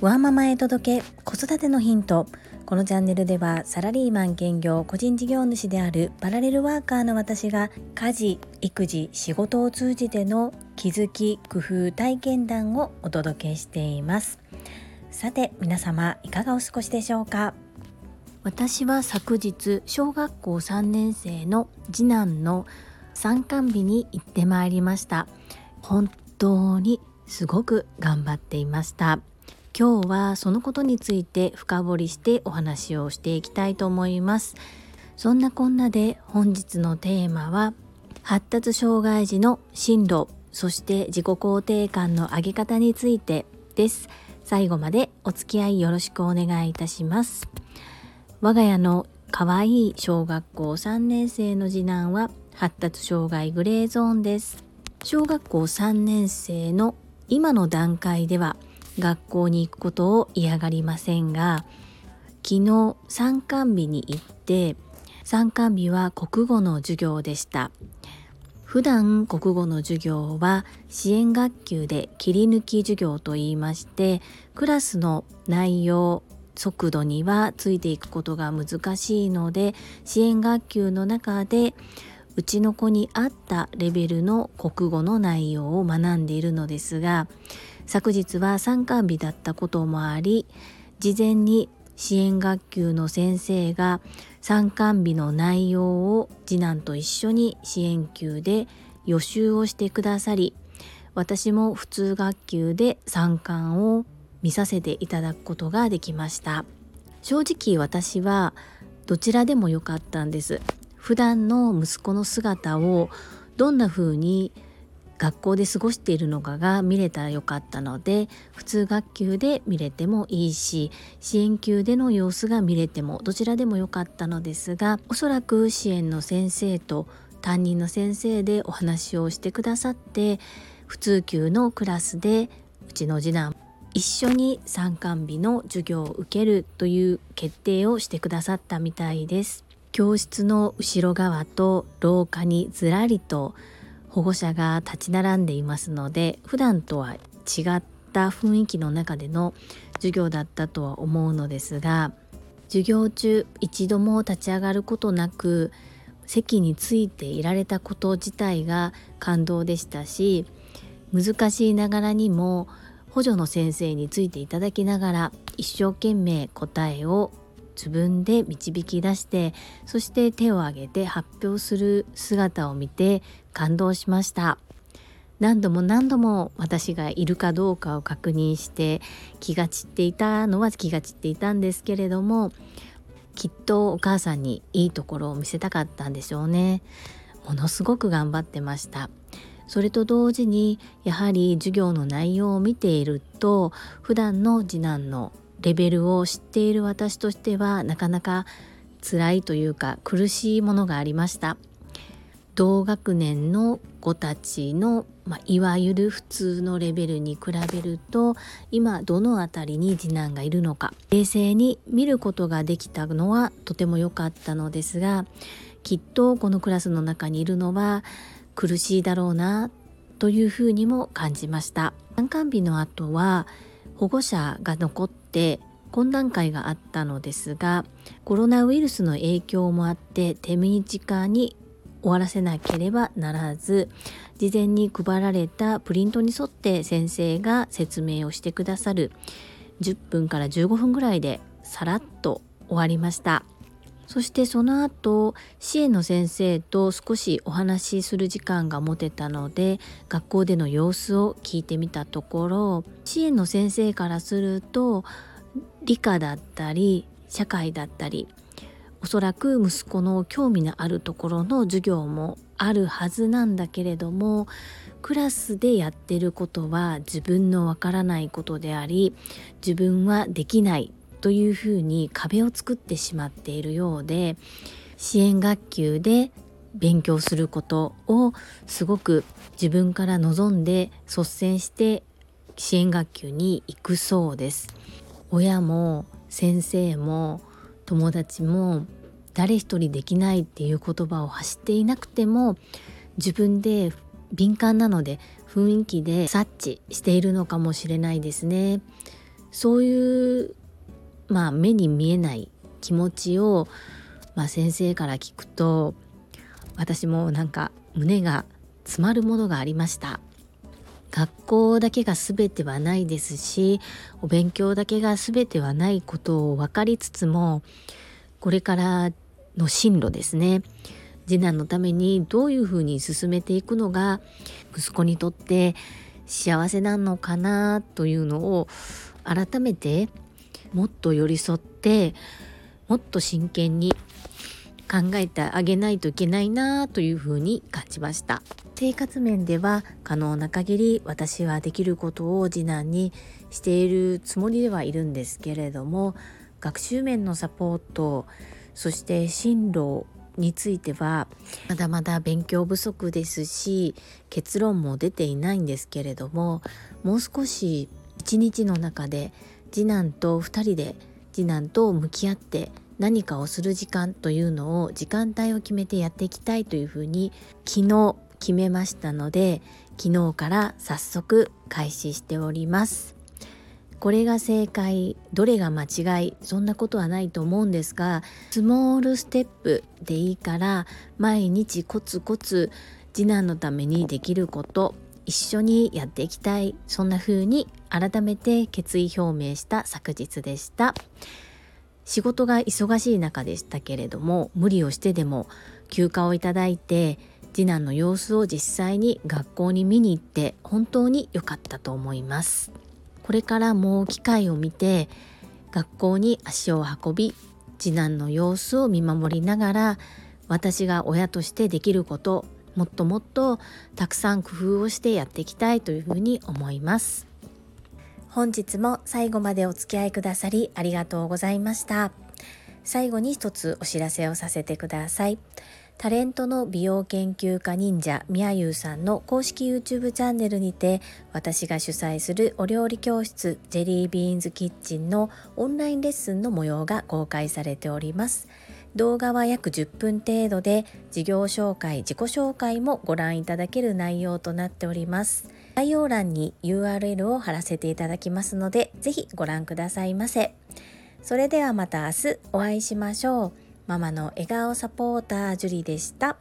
ワーママへ届け子育てのヒント。このチャンネルではサラリーマン兼業個人事業主であるパラレルワーカーの私が家事育児仕事を通じての気づき工夫体験談をお届けしています。さて皆様いかがお過ごしでしょうか？私は昨日小学校3年生の次男の参観日に行ってまいりました。本当にすごく頑張っていました。今日はそのことについて深掘りしてお話をしていきたいと思います。そんなこんなで本日のテーマは発達障害児の進路そして自己肯定感の上げ方についてです。最後までお付き合いよろしくお願いいたします。我が家の可愛い小学校3年生の次男は発達障害グレーゾーンです。小学校3年生の今の段階では学校に行くことを嫌がりませんが昨日参観日に行って参観日は国語の授業でした。普段国語の授業は支援学級で切り抜き授業といいましてクラスの内容速度にはついていくことが難しいので支援学級の中でうちの子に合ったレベルの国語の内容を学んでいるのですが昨日は参観日だったこともあり事前に支援学級の先生が参観日の内容を次男と一緒に支援級で予習をしてくださり私も普通学級で参観を見させていただくことができました。正直私はどちらでもよかったんです。普段の息子の姿をどんな風に学校で過ごしているのかが見れたらよかったので普通学級で見れてもいいし支援級での様子が見れてもどちらでもよかったのですがおそらく支援の先生と担任の先生でお話をしてくださって普通級のクラスでうちの次男一緒に参観日の授業を受けるという決定をしてくださったみたいです。教室の後ろ側と廊下にずらりと保護者が立ち並んでいますので普段とは違った雰囲気の中での授業だったとは思うのですが授業中一度も立ち上がることなく席についていられたこと自体が感動でしたし難しいながらにも補助の先生についていただきながら一生懸命答えを自分で導き出してそして手を挙げて発表する姿を見て感動しました。何度も何度も私がいるかどうかを確認して気が散っていたのは気が散っていたんですけれどもきっとお母さんにいいところを見せたかったんでしょうね。ものすごく頑張ってました。それと同時にやはり授業の内容を見ていると普段の次男のレベルを知っている私としてはなかなか辛いというか苦しいものがありました。同学年の子たちの、まあ、いわゆる普通のレベルに比べると今どの辺りに次男がいるのか。冷静に見ることができたのはとても良かったのですがきっとこのクラスの中にいるのは苦しいだろうなというふうにも感じました。参観日の後は保護者が残って懇談会があったのですがコロナウイルスの影響もあって手短に終わらせなければならず事前に配られたプリントに沿って先生が説明をしてくださる10分から15分ぐらいでさらっと終わりました。そしてその後支援の先生と少しお話しする時間が持てたので学校での様子を聞いてみたところ支援の先生からすると理科だったり社会だったりおそらく息子の興味のあるところの授業もあるはずなんだけれどもクラスでやってることは自分のわからないことであり自分はできないというふうに壁を作ってしまっているようで支援学級で勉強することをすごく自分から望んで率先して支援学級に行くそうです。親も先生も友達も誰一人できないっていう言葉を発していなくても自分で敏感なので雰囲気で察知しているのかもしれないですね。そういうまあ目に見えない気持ちを、まあ、先生から聞くと私もなんか胸が詰まるものがありました。学校だけが全てはないですしお勉強だけが全てはないことを分かりつつもこれからの進路ですね。次男のためにどういうふうに進めていくのが息子にとって幸せなのかなというのを改めてもっと寄り添ってもっと真剣に考えてあげないといけないなというふうに感じました。生活面では可能な限り私はできることを次男にしているつもりではいるんですけれども学習面のサポートそして進路についてはまだまだ勉強不足ですし結論も出ていないんですけれどももう少し一日の中で次男と2人で次男と向き合って何かをする時間というのを時間帯を決めてやっていきたいというふうに昨日決めましたので昨日から早速開始しております。これが正解どれが間違いそんなことはないと思うんですがスモールステップでいいから毎日コツコツ次男のためにできること。一緒にやっていきたい。そんな風に改めて決意表明した昨日でした。仕事が忙しい中でしたけれども無理をしてでも休暇をいただいて次男の様子を実際に学校に見に行って本当に良かったと思います。これからも機会を見て学校に足を運び次男の様子を見守りながら私が親としてできることもっともっとたくさん工夫をしてやっていきたいというふうに思います。本日も最後までお付き合いくださりありがとうございました。最後に一つお知らせをさせてください。タレントの美容研究家忍者みやゆうさんの公式 YouTube チャンネルにて私が主催するお料理教室ジェリービーンズキッチンのオンラインレッスンの模様が公開されております。動画は約10分程度で事業紹介自己紹介もご覧いただける内容となっております。概要欄に URL を貼らせていただきますので是非ご覧くださいませ。それではまた明日お会いしましょう。ママの笑顔サポータージュリでした。